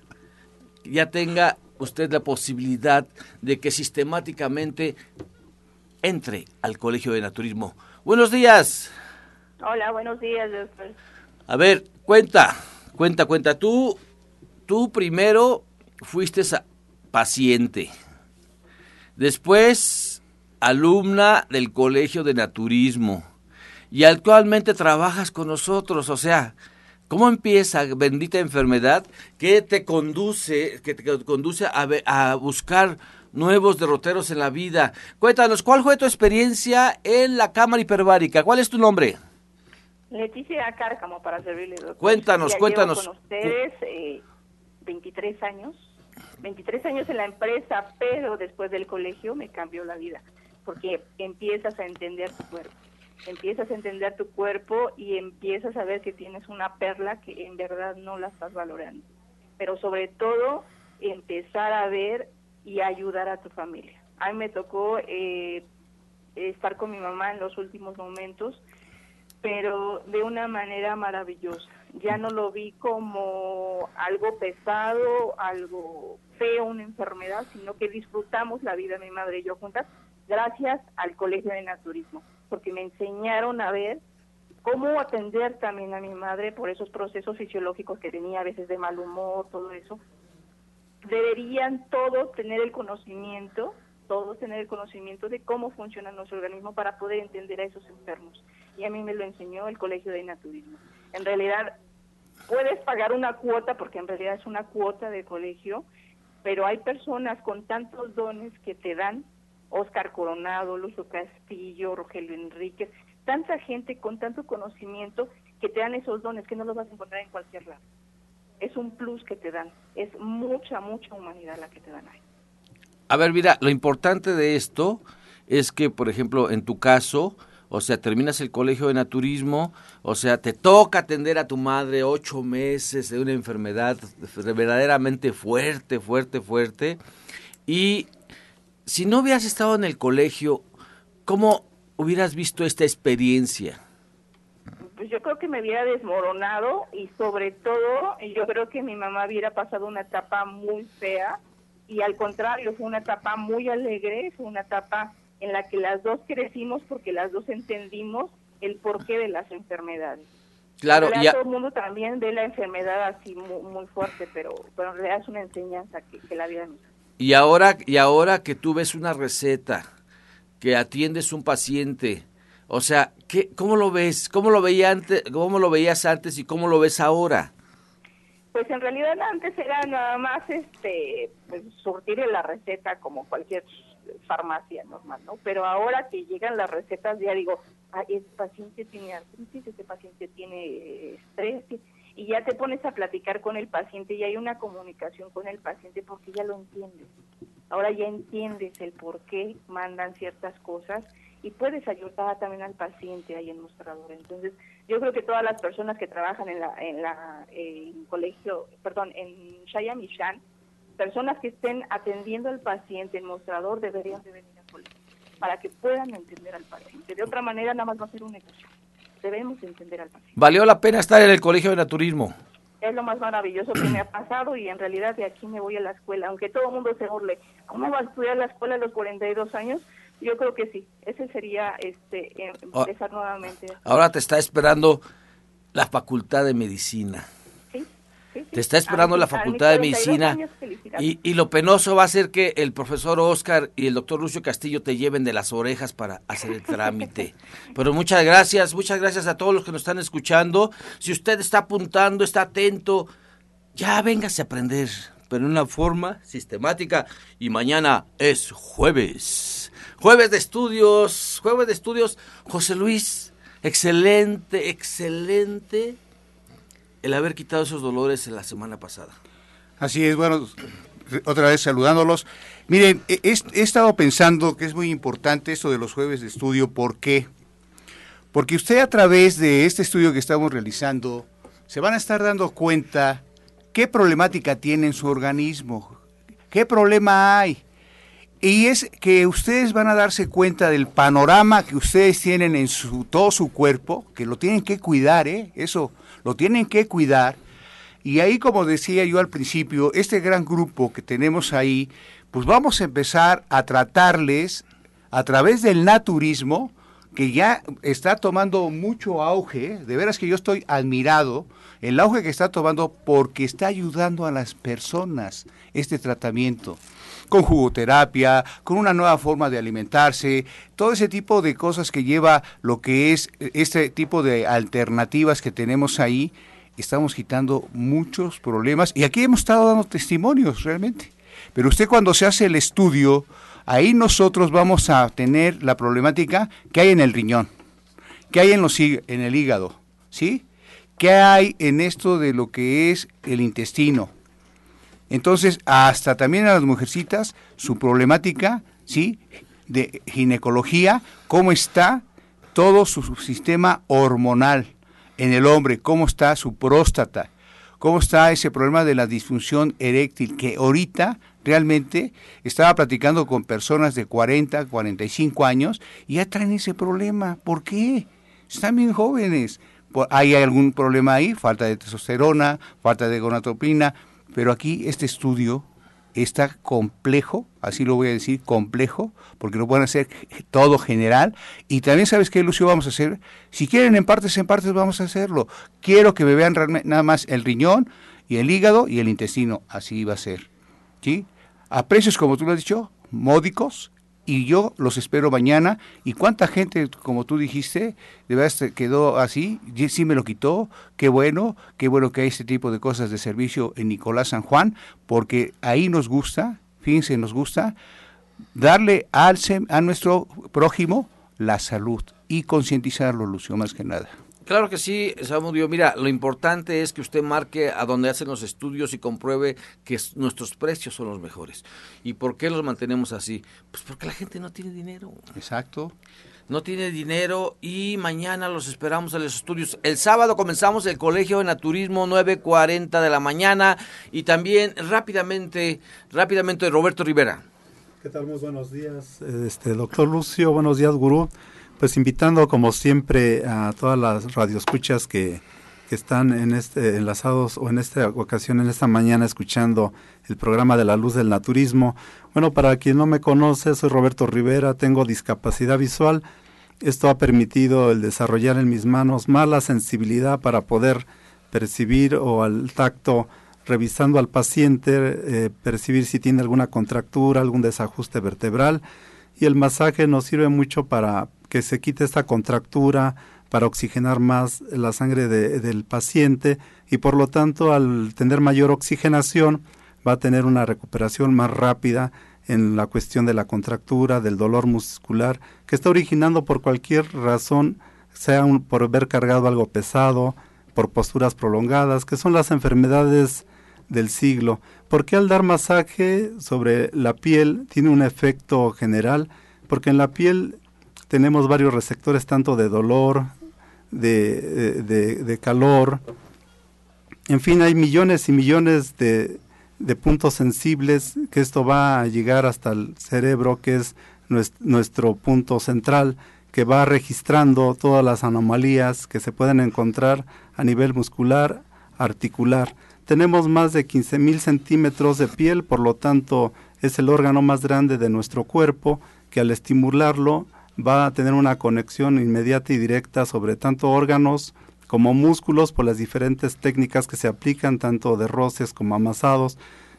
ya tenga usted la posibilidad de que sistemáticamente entre al Colegio de Naturismo. Buenos días. Hola, buenos días, doctor. A ver, cuenta, cuenta, cuenta. Tú, tú primero fuiste paciente, después alumna del Colegio de Naturismo y actualmente trabajas con nosotros. O sea, ¿cómo empieza bendita enfermedad que te conduce, que te conduce a, a buscar nuevos derroteros en la vida? Cuéntanos, ¿cuál fue tu experiencia en la cámara hiperbárica? ¿Cuál es tu nombre? Leticia Cárcamo, para servirle, doctor. Cuéntanos, cuéntanos. con ustedes eh, 23 años, 23 años en la empresa, pero después del colegio me cambió la vida. porque empiezas a entender tu cuerpo. Empiezas a entender tu cuerpo y empiezas a ver que tienes una perla que en verdad no la estás valorando. Pero sobre todo, empezar a ver y ayudar a tu familia. A mí me tocó eh, estar con mi mamá en los últimos momentos, pero de una manera maravillosa. Ya no lo vi como algo pesado, algo feo, una enfermedad, sino que disfrutamos la vida mi madre y yo juntas gracias al Colegio de Naturismo, porque me enseñaron a ver cómo atender también a mi madre por esos procesos fisiológicos que tenía a veces de mal humor, todo eso. Deberían todos tener el conocimiento, todos tener el conocimiento de cómo funciona nuestro organismo para poder entender a esos enfermos. Y a mí me lo enseñó el Colegio de Naturismo. En realidad, puedes pagar una cuota, porque en realidad es una cuota de colegio, pero hay personas con tantos dones que te dan Oscar Coronado, Lucio Castillo, Rogelio Enríquez, tanta gente con tanto conocimiento que te dan esos dones que no los vas a encontrar en cualquier lado. Es un plus que te dan, es mucha, mucha humanidad la que te dan ahí. A ver, mira, lo importante de esto es que, por ejemplo, en tu caso, o sea, terminas el colegio de naturismo, o sea, te toca atender a tu madre ocho meses de una enfermedad verdaderamente fuerte, fuerte, fuerte, y si no hubieras estado en el colegio, ¿cómo hubieras visto esta experiencia? Pues yo creo que me hubiera desmoronado y sobre todo yo creo que mi mamá hubiera pasado una etapa muy fea y al contrario fue una etapa muy alegre, fue una etapa en la que las dos crecimos porque las dos entendimos el porqué de las enfermedades. Claro, y todo el mundo también ve la enfermedad así muy, fuerte, pero, pero en realidad es una enseñanza que, que la vida nos y ahora, y ahora que tú ves una receta, que atiendes un paciente, o sea, ¿qué, ¿cómo lo ves? ¿Cómo lo, veía antes, ¿Cómo lo veías antes y cómo lo ves ahora? Pues en realidad antes era nada más este pues, surtir la receta como cualquier farmacia normal, ¿no? Pero ahora que llegan las recetas ya digo, ah, este paciente tiene artritis, este paciente tiene estrés, y ya te pones a platicar con el paciente y hay una comunicación con el paciente porque ya lo entiendes. Ahora ya entiendes el por qué mandan ciertas cosas y puedes ayudar también al paciente ahí en mostrador. Entonces, yo creo que todas las personas que trabajan en la en la colegio, perdón, en Shaya Mishan, personas que estén atendiendo al paciente en mostrador deberían de venir al colegio para que puedan entender al paciente. De otra manera, nada más va a ser un negocio debemos entender al paciente. ¿Valió la pena estar en el colegio de naturismo? Es lo más maravilloso que me ha pasado y en realidad de aquí me voy a la escuela, aunque todo el mundo se burle. ¿Cómo va a estudiar la escuela a los 42 años? Yo creo que sí. Ese sería este em, ah. empezar nuevamente. Ahora te está esperando la Facultad de Medicina. Te está esperando la Facultad de Medicina y, y, lo penoso va a ser que el profesor Oscar y el doctor Lucio Castillo te lleven de las orejas para hacer el trámite. [LAUGHS] Pero muchas gracias, muchas gracias a todos los que nos están escuchando. Si usted está apuntando, está atento, ya véngase a aprender, pero en una forma sistemática. Y mañana es jueves. Jueves de estudios, jueves de estudios. José Luis, excelente, excelente el haber quitado esos dolores en la semana pasada. Así es, bueno, otra vez saludándolos. Miren, he, he, estado pensando que es muy importante esto de los jueves de estudio. ¿Por qué? Porque usted a través de este estudio que estamos realizando se van a estar dando cuenta qué problemática tiene en su organismo, qué problema hay. Y es que ustedes van a darse cuenta del panorama que ustedes tienen en su, todo su cuerpo, que lo tienen que cuidar, ¿eh? Eso lo tienen que cuidar. Y ahí, como decía yo al principio, este gran grupo que tenemos ahí, pues vamos a empezar a tratarles a través del naturismo, que ya está tomando mucho auge, de veras que yo estoy admirado, el auge que está tomando porque está ayudando a las personas este tratamiento con jugoterapia, con una nueva forma de alimentarse, todo ese tipo de cosas que lleva lo que es este tipo de alternativas que tenemos ahí, estamos quitando muchos problemas y aquí hemos estado dando testimonios realmente. Pero usted cuando se hace el estudio, ahí nosotros vamos a tener la problemática que hay en el riñón, que hay en, los, en el hígado, ¿sí? ¿Qué hay en esto de lo que es el intestino? Entonces, hasta también a las mujercitas, su problemática, ¿sí? de ginecología, cómo está todo su sistema hormonal en el hombre, cómo está su próstata, cómo está ese problema de la disfunción eréctil, que ahorita realmente estaba platicando con personas de 40, 45 años y ya traen ese problema. ¿Por qué? Están bien jóvenes. ¿Hay algún problema ahí? Falta de testosterona, falta de gonatropina, pero aquí este estudio está complejo, así lo voy a decir, complejo, porque no pueden hacer todo general. Y también sabes qué, Lucio, vamos a hacer, si quieren en partes, en partes vamos a hacerlo. Quiero que me vean nada más el riñón y el hígado y el intestino, así va a ser. ¿Sí? A precios, como tú lo has dicho, módicos, y yo los espero mañana. ¿Y cuánta gente, como tú dijiste, de verdad quedó así? Sí me lo quitó, qué bueno, qué bueno que hay este tipo de cosas de servicio en Nicolás San Juan, porque ahí nos gusta, fíjense, nos gusta darle al, a nuestro prójimo la salud y concientizarlo, Lucio, más que nada. Claro que sí, Samudio. Mira, lo importante es que usted marque a donde hacen los estudios y compruebe que nuestros precios son los mejores. ¿Y por qué los mantenemos así? Pues porque la gente no tiene dinero. Exacto. No tiene dinero y mañana los esperamos a los estudios. El sábado comenzamos el Colegio de Naturismo 9.40 de la mañana y también rápidamente, rápidamente Roberto Rivera. ¿Qué tal? Muy buenos días, este doctor Lucio. Buenos días, gurú pues invitando como siempre a todas las radioescuchas que, que están en este, enlazados o en esta ocasión, en esta mañana, escuchando el programa de la luz del naturismo. Bueno, para quien no me conoce, soy Roberto Rivera, tengo discapacidad visual. Esto ha permitido el desarrollar en mis manos más la sensibilidad para poder percibir o al tacto, revisando al paciente, eh, percibir si tiene alguna contractura, algún desajuste vertebral. Y el masaje nos sirve mucho para que se quite esta contractura para oxigenar más la sangre del paciente y por lo tanto al tener mayor oxigenación va a tener una recuperación más rápida en la cuestión de la contractura, del dolor muscular, que está originando por cualquier razón, sea por haber cargado algo pesado, por posturas prolongadas, que son las enfermedades del siglo. Porque al dar masaje sobre la piel tiene un efecto general, porque en la piel tenemos varios receptores tanto de dolor, de, de, calor, en fin, hay millones y millones de, de, puntos sensibles que esto va a llegar hasta el cerebro, que es nuestro punto central, que va registrando todas las anomalías que se pueden encontrar a nivel muscular, articular. Tenemos más de 15 mil centímetros de piel, por lo tanto es el órgano más grande de nuestro cuerpo, que al estimularlo va a tener una conexión inmediata y directa sobre tanto órganos como músculos por las diferentes técnicas que se aplican, tanto de roces como amasados.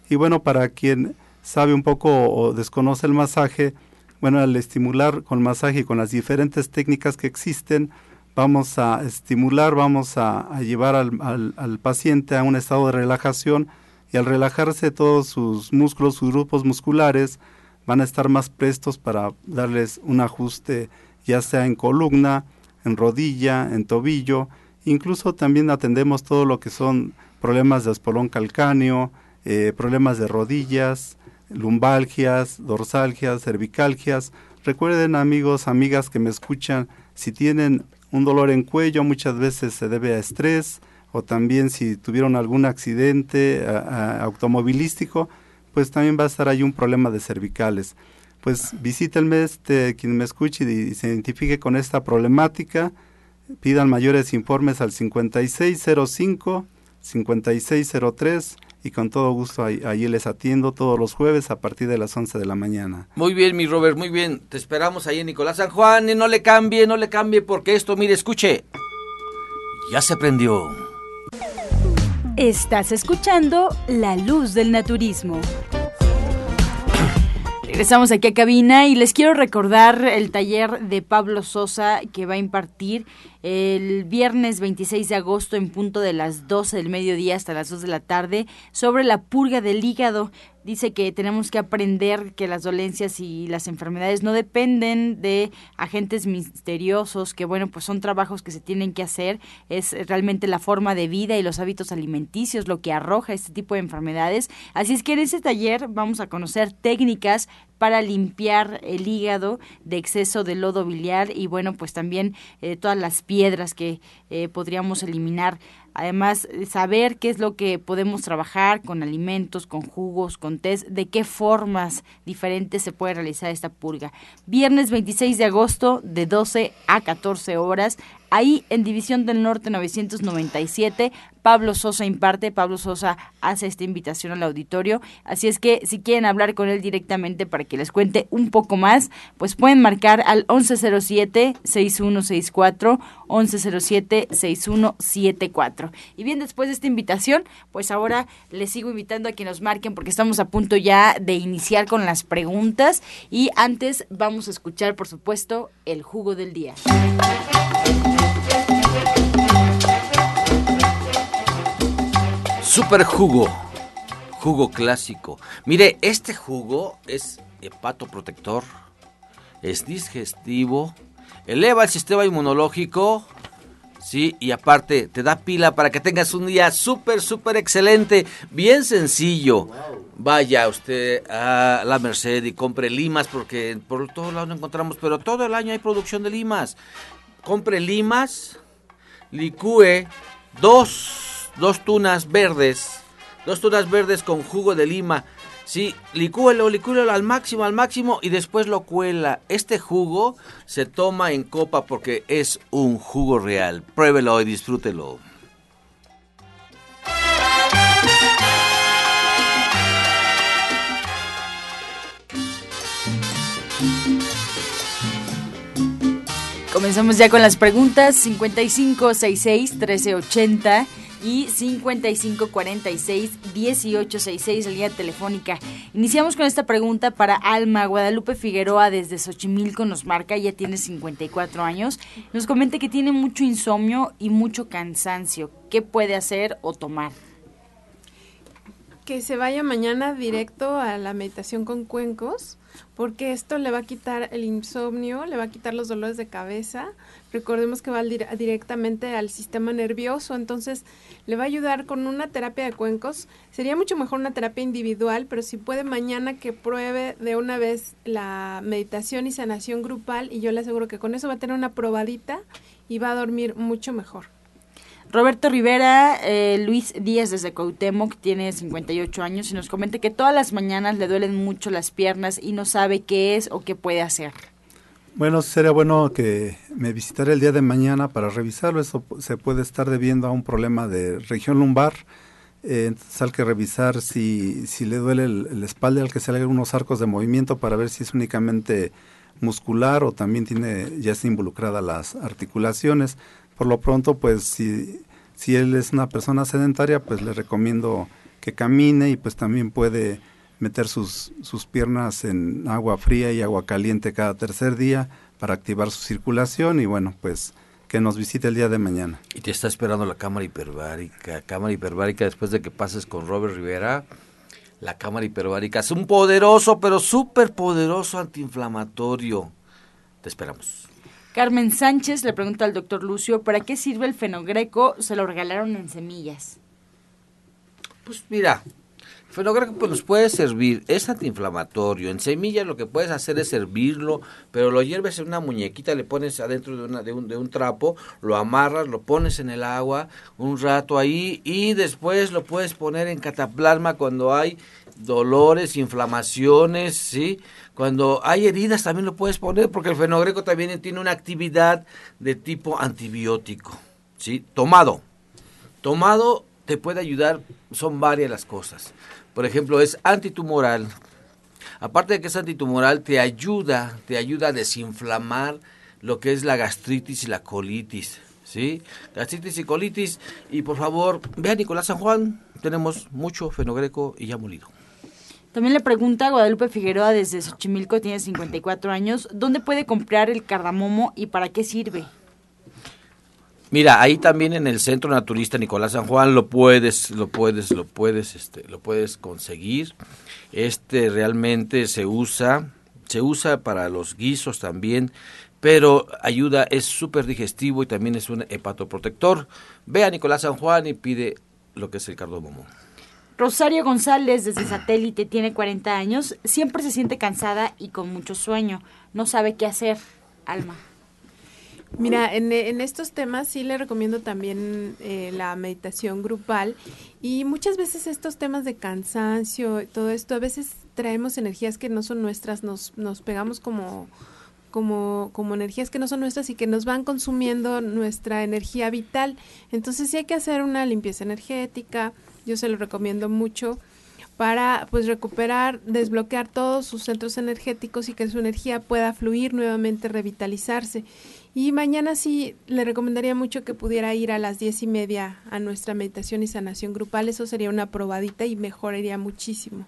Y bueno, para quien sabe un poco o desconoce el masaje, bueno, al estimular con masaje y con las diferentes técnicas que existen, vamos a estimular, vamos a, llevar al, al, paciente a un estado de relajación y al relajarse todos sus músculos, sus grupos musculares, van a estar más prestos para darles un ajuste ya sea en columna, en rodilla, en tobillo, incluso también atendemos todo lo que son problemas de espolón calcáneo, eh, problemas de rodillas, lumbalgias, dorsalgias, cervicalgias. Recuerden amigos, amigas que me escuchan, si tienen un dolor en cuello muchas veces se debe a estrés o también si tuvieron algún accidente automovilístico, pues también va a estar ahí un problema de cervicales. Pues visítenme, este, quien me escuche y, se identifique con esta problemática, pidan mayores informes al 5605, 5603 y con todo gusto ahí, ahí, les atiendo todos los jueves a partir de las 11 de la mañana. Muy bien, mi Robert, muy bien. Te esperamos ahí en Nicolás San Juan y no le cambie, no le cambie porque esto, mire, escuche, ya se prendió. Estás escuchando La Luz del Naturismo. Regresamos aquí a cabina y les quiero recordar el taller de Pablo Sosa que va a impartir el viernes 26 de agosto en punto de las 12 del mediodía hasta las 2 de la tarde sobre la purga del hígado. Dice que tenemos que aprender que las dolencias y las enfermedades no dependen de agentes misteriosos, que bueno, pues son trabajos que se tienen que hacer, es realmente la forma de vida y los hábitos alimenticios lo que arroja este tipo de enfermedades. Así es que en este taller vamos a conocer técnicas para limpiar el hígado de exceso de lodo biliar y bueno, pues también eh, todas las piedras que eh, podríamos eliminar. Además, saber qué es lo que podemos trabajar con alimentos, con jugos, con test, de qué formas diferentes se puede realizar esta purga. Viernes 26 de agosto de 12 a 14 horas Ahí en División del Norte 997, Pablo Sosa imparte, Pablo Sosa hace esta invitación al auditorio, así es que si quieren hablar con él directamente para que les cuente un poco más, pues pueden marcar al 1107-6164, 1107-6174. Y bien, después de esta invitación, pues ahora les sigo invitando a que nos marquen porque estamos a punto ya de iniciar con las preguntas y antes vamos a escuchar, por supuesto, el jugo del día. Super jugo, jugo clásico. Mire, este jugo es hepatoprotector, es digestivo, eleva el sistema inmunológico, sí, y aparte te da pila para que tengas un día súper, súper excelente, bien sencillo. Vaya usted a la Merced y compre limas porque por todos lados no encontramos, pero todo el año hay producción de limas. Compre limas, licúe dos, dos tunas verdes, dos tunas verdes con jugo de lima. Sí, licúelo, licúelo al máximo, al máximo y después lo cuela. Este jugo se toma en copa porque es un jugo real. Pruébelo y disfrútelo. Comenzamos ya con las preguntas 5566-1380 y 5546-1866, la línea telefónica. Iniciamos con esta pregunta para Alma. Guadalupe Figueroa desde Xochimilco nos marca, ya tiene 54 años. Nos comenta que tiene mucho insomnio y mucho cansancio. ¿Qué puede hacer o tomar? Que se vaya mañana directo a la meditación con cuencos porque esto le va a quitar el insomnio, le va a quitar los dolores de cabeza. Recordemos que va directamente al sistema nervioso, entonces le va a ayudar con una terapia de cuencos. Sería mucho mejor una terapia individual, pero si puede mañana que pruebe de una vez la meditación y sanación grupal y yo le aseguro que con eso va a tener una probadita y va a dormir mucho mejor. Roberto Rivera, eh, Luis Díaz desde Cuauhtémoc, tiene 58 años y nos comenta que todas las mañanas le duelen mucho las piernas y no sabe qué es o qué puede hacer. Bueno, sería bueno que me visitara el día de mañana para revisarlo. Eso se puede estar debiendo a un problema de región lumbar. Eh, entonces hay que revisar si, si le duele el, espalda, al que se le unos arcos de movimiento para ver si es únicamente muscular o también tiene ya está involucrada las articulaciones por lo pronto, pues si, si él es una persona sedentaria, pues le recomiendo que camine y pues también puede meter sus, sus piernas en agua fría y agua caliente cada tercer día para activar su circulación y bueno, pues que nos visite el día de mañana. Y te está esperando la cámara hiperbárica, cámara hiperbárica después de que pases con Robert Rivera. La cámara hiperbárica es un poderoso, pero súper poderoso antiinflamatorio. Te esperamos. Carmen Sánchez le pregunta al doctor Lucio, ¿para qué sirve el fenogreco? Se lo regalaron en semillas. Pues mira, el fenogreco pues nos puede servir, es antiinflamatorio. En semillas lo que puedes hacer es servirlo, pero lo hierves en una muñequita, le pones adentro de, una, de, un, de un trapo, lo amarras, lo pones en el agua un rato ahí y después lo puedes poner en cataplasma cuando hay dolores, inflamaciones, ¿sí? Cuando hay heridas también lo puedes poner porque el fenogreco también tiene una actividad de tipo antibiótico. ¿sí? Tomado. Tomado te puede ayudar, son varias las cosas. Por ejemplo, es antitumoral. Aparte de que es antitumoral, te ayuda, te ayuda a desinflamar lo que es la gastritis y la colitis. ¿Sí? Gastritis y colitis. Y por favor, ve a Nicolás San Juan. Tenemos mucho fenogreco y ya molido. También le pregunta a Guadalupe Figueroa desde Xochimilco, tiene 54 años, ¿dónde puede comprar el cardamomo y para qué sirve? Mira, ahí también en el Centro Naturista Nicolás San Juan lo puedes, lo puedes, lo puedes, este, lo puedes conseguir. Este realmente se usa, se usa para los guisos también, pero ayuda, es súper digestivo y también es un hepatoprotector. Ve a Nicolás San Juan y pide lo que es el cardomomo. Rosario González desde satélite tiene 40 años, siempre se siente cansada y con mucho sueño, no sabe qué hacer. Alma. Mira, en, estos temas sí le recomiendo también eh, la meditación grupal y muchas veces estos temas de cansancio, todo esto, a veces traemos energías que no son nuestras, nos, nos pegamos como, como, como energías que no son nuestras y que nos van consumiendo nuestra energía vital. Entonces sí hay que hacer una limpieza energética, yo se lo recomiendo mucho para pues recuperar, desbloquear todos sus centros energéticos y que su energía pueda fluir nuevamente, revitalizarse. Y mañana sí le recomendaría mucho que pudiera ir a las diez y media a nuestra meditación y sanación grupal. Eso sería una probadita y mejoraría muchísimo.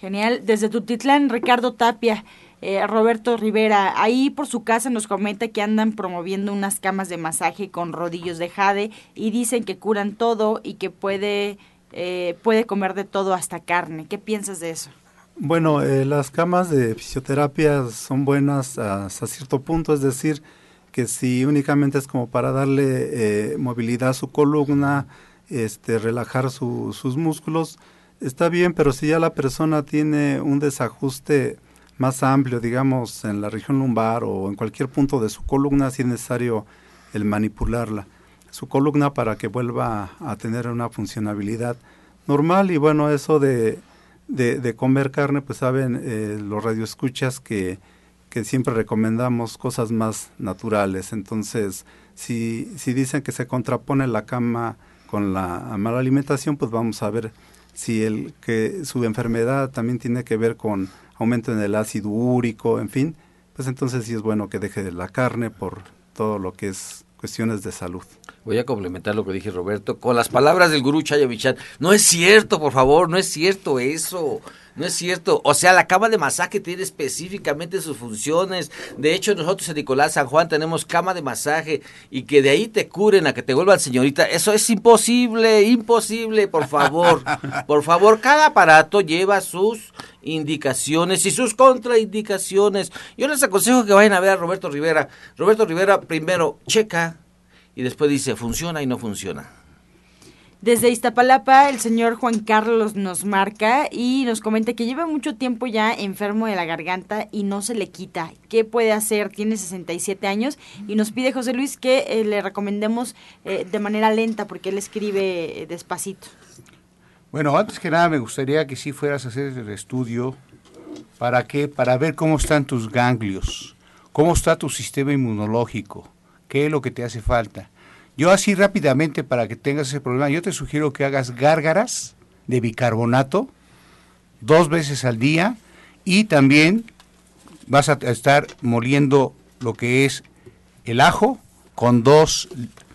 Genial. Desde Tutitlán, Ricardo Tapia. Eh, Roberto Rivera, ahí por su casa nos comenta que andan promoviendo unas camas de masaje con rodillos de jade y dicen que curan todo y que puede, eh, puede comer de todo hasta carne. ¿Qué piensas de eso? Bueno, eh, las camas de fisioterapia son buenas hasta cierto punto, es decir, que si únicamente es como para darle movilidad a su columna, este, relajar sus músculos, está bien, pero si ya la persona tiene un desajuste más amplio, digamos, en la región lumbar o en cualquier punto de su columna, si es necesario el manipularla, su columna para que vuelva a tener una funcionabilidad normal. Y bueno, eso de, de, comer carne, pues saben eh, los radioescuchas que, que siempre recomendamos cosas más naturales. Entonces, si, si dicen que se contrapone la cama con la mala alimentación, pues vamos a ver si el que su enfermedad también tiene que ver con aumento en el ácido úrico, en fin, pues entonces sí es bueno que deje de la carne por todo lo que es cuestiones de salud. Voy a complementar lo que dije Roberto con las palabras del gurú Chayavichan. No es cierto, por favor, no es cierto eso. No es cierto. O sea, la cama de masaje tiene específicamente sus funciones. De hecho, nosotros en Nicolás San Juan tenemos cama de masaje y que de ahí te curen a que te vuelvan señorita. Eso es imposible, imposible, por favor. [LAUGHS] Por favor, cada aparato lleva sus indicaciones y sus contraindicaciones. Yo les aconsejo que vayan a ver a Roberto Rivera. Roberto Rivera primero checa y después dice funciona y no funciona. Desde Iztapalapa, el señor Juan Carlos nos marca y nos comenta que lleva mucho tiempo ya enfermo de la garganta y no se le quita. ¿Qué puede hacer? Tiene 67 años y nos pide José Luis que eh, le recomendemos eh, de manera lenta porque él escribe eh, despacito. Bueno, antes que nada me gustaría que sí fueras a hacer el estudio. ¿Para qué? Para ver cómo están tus ganglios, cómo está tu sistema inmunológico, qué es lo que te hace falta yo así rápidamente, para que tengas ese problema, yo te sugiero que hagas gárgaras de bicarbonato dos veces al día y también vas a estar moliendo lo que es el ajo con dos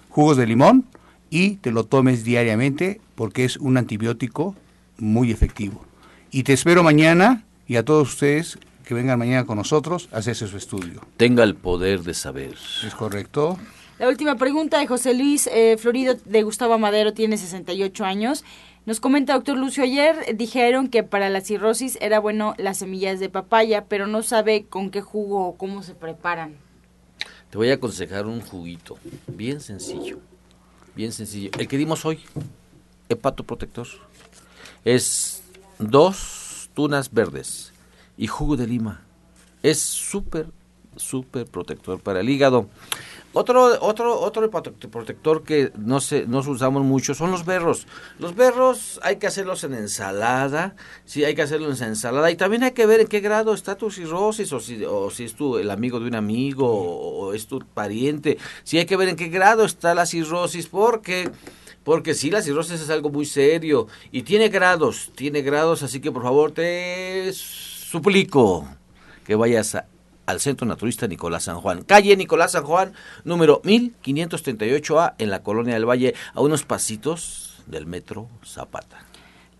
jugos de limón y te lo tomes diariamente porque es un antibiótico muy efectivo. Y te espero mañana y a todos ustedes que vengan mañana con nosotros a hacerse su estudio. Tenga el poder de saber. Es correcto. La última pregunta de José Luis eh, Florido de Gustavo Madero tiene 68 años. Nos comenta, doctor Lucio, ayer dijeron que para la cirrosis era bueno las semillas de papaya, pero no sabe con qué jugo o cómo se preparan. Te voy a aconsejar un juguito, bien sencillo, bien sencillo. El que dimos hoy, hepato protector, es dos tunas verdes y jugo de lima. Es súper, súper protector para el hígado. Otro, otro, otro protector que no se, no usamos mucho son los berros. Los berros hay que hacerlos en ensalada, sí, hay que hacerlos en ensalada. Y también hay que ver en qué grado está tu cirrosis, o si, o si es tu, el amigo de un amigo, o, es tu pariente. Sí hay que ver en qué grado está la cirrosis, porque... Porque sí, la cirrosis es algo muy serio y tiene grados, tiene grados, así que por favor te suplico que vayas a al Centro Naturista Nicolás San Juan. Calle Nicolás San Juan, número 1538A, en la Colonia del Valle, a unos pasitos del Metro Zapata.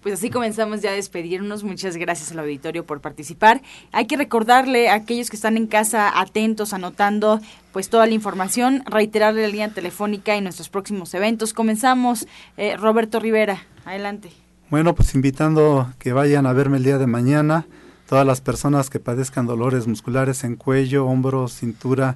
Pues así comenzamos ya a despedirnos. Muchas gracias al auditorio por participar. Hay que recordarle a aquellos que están en casa atentos, anotando pues toda la información, reiterarle la línea telefónica y nuestros próximos eventos. Comenzamos. Eh, Roberto Rivera, adelante. Bueno, pues invitando que vayan a verme el día de mañana. Todas las personas que padezcan dolores musculares en cuello, hombros, cintura,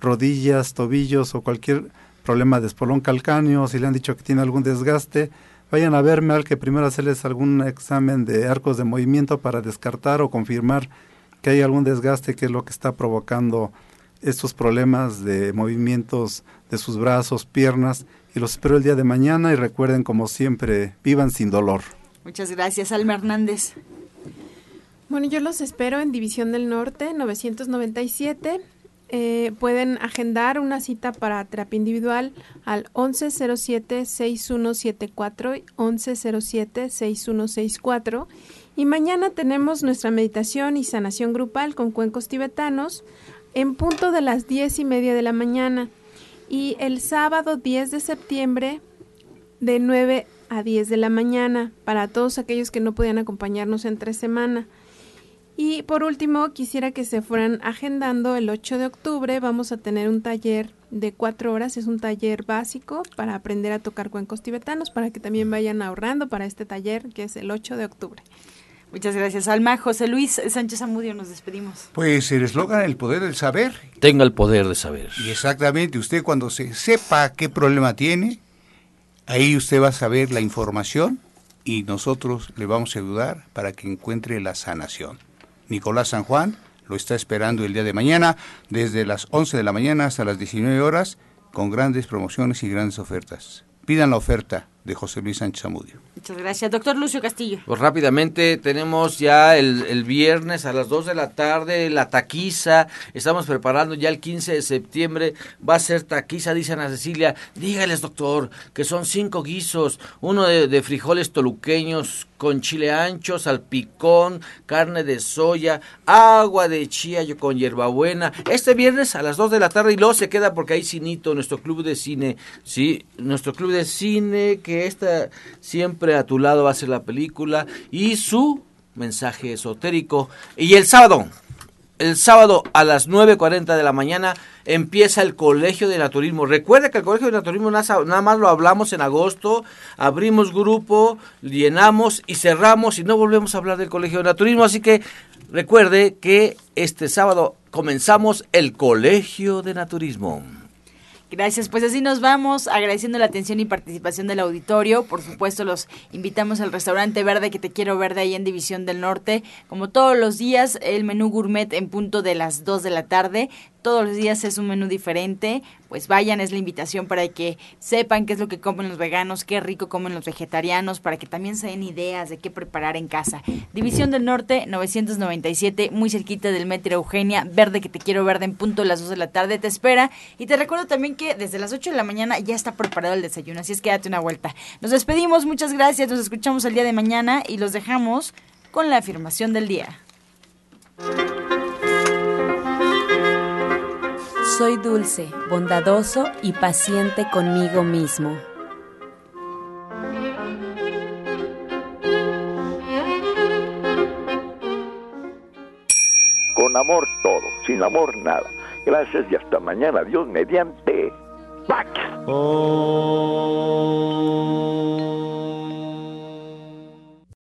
rodillas, tobillos o cualquier problema de espolón calcáneo, si le han dicho que tiene algún desgaste, vayan a verme al que primero hacerles algún examen de arcos de movimiento para descartar o confirmar que hay algún desgaste que es lo que está provocando estos problemas de movimientos de sus brazos, piernas y los espero el día de mañana y recuerden como siempre, vivan sin dolor. Muchas gracias, Alma Hernández. Bueno, yo los espero en División del Norte 997 eh, pueden agendar una cita para terapia individual al 1107-6174 1107-6164 y mañana tenemos nuestra meditación y sanación grupal con cuencos tibetanos en punto de las diez y media de la mañana. Y el sábado 10 de septiembre de 9 a 10 de la mañana para todos aquellos que no podían acompañarnos entre semana. Y por último, quisiera que se fueran agendando el 8 de octubre. Vamos a tener un taller de cuatro horas. Es un taller básico para aprender a tocar cuencos tibetanos, para que también vayan ahorrando para este taller que es el 8 de octubre. Muchas gracias, Alma. José Luis Sánchez Amudio, nos despedimos. Pues el eslogan, el poder del saber. Tenga el poder de saber. Y exactamente, usted cuando se sepa qué problema tiene, ahí usted va a saber la información y nosotros le vamos a ayudar para que encuentre la sanación. Nicolás San Juan lo está esperando el día de mañana desde las 11 de la mañana hasta las 19 horas con grandes promociones y grandes ofertas. Pidan la oferta de José Luis Sánchez Amudio. Muchas gracias. Doctor Lucio Castillo. Pues rápidamente tenemos ya el, el, viernes a las 2 de la tarde la taquiza. Estamos preparando ya el 15 de septiembre. Va a ser taquiza, dice Ana Cecilia. Dígales, doctor, que son cinco guisos. Uno de, frijoles toluqueños con chile ancho, salpicón, carne de soya, agua de chía con hierbabuena. Este viernes a las 2 de la tarde y luego se queda porque hay cinito, nuestro club de cine, sí, nuestro club de cine que esta siempre a tu lado va a ser la película y su mensaje esotérico. Y el sábado, el sábado a las 9.40 de la mañana empieza el Colegio de Naturismo. Recuerda que el Colegio de Naturismo nada más lo hablamos en agosto, abrimos grupo, llenamos y cerramos y no volvemos a hablar del Colegio de Naturismo. Así que recuerde que este sábado comenzamos el Colegio de Naturismo. Gracias, pues así nos vamos, agradeciendo la atención y participación del auditorio. Por supuesto, los invitamos al restaurante Verde que te quiero ver de ahí en División del Norte. Como todos los días, el menú gourmet en punto de las 2 de la tarde todos los días es un menú diferente, pues vayan, es la invitación para que sepan qué es lo que comen los veganos, qué rico comen los vegetarianos, para que también se den ideas de qué preparar en casa. División del Norte, 997, muy cerquita del Metro Eugenia, verde que te quiero verde en punto las 2 de la tarde, te espera. Y te recuerdo también que desde las 8 de la mañana ya está preparado el desayuno, así es que date una vuelta. Nos despedimos, muchas gracias, nos escuchamos el día de mañana y los dejamos con la afirmación del día. Soy dulce, bondadoso y paciente conmigo mismo. Con amor todo, sin amor nada. Gracias y hasta mañana. Dios mediante. ¡Pax! Oh.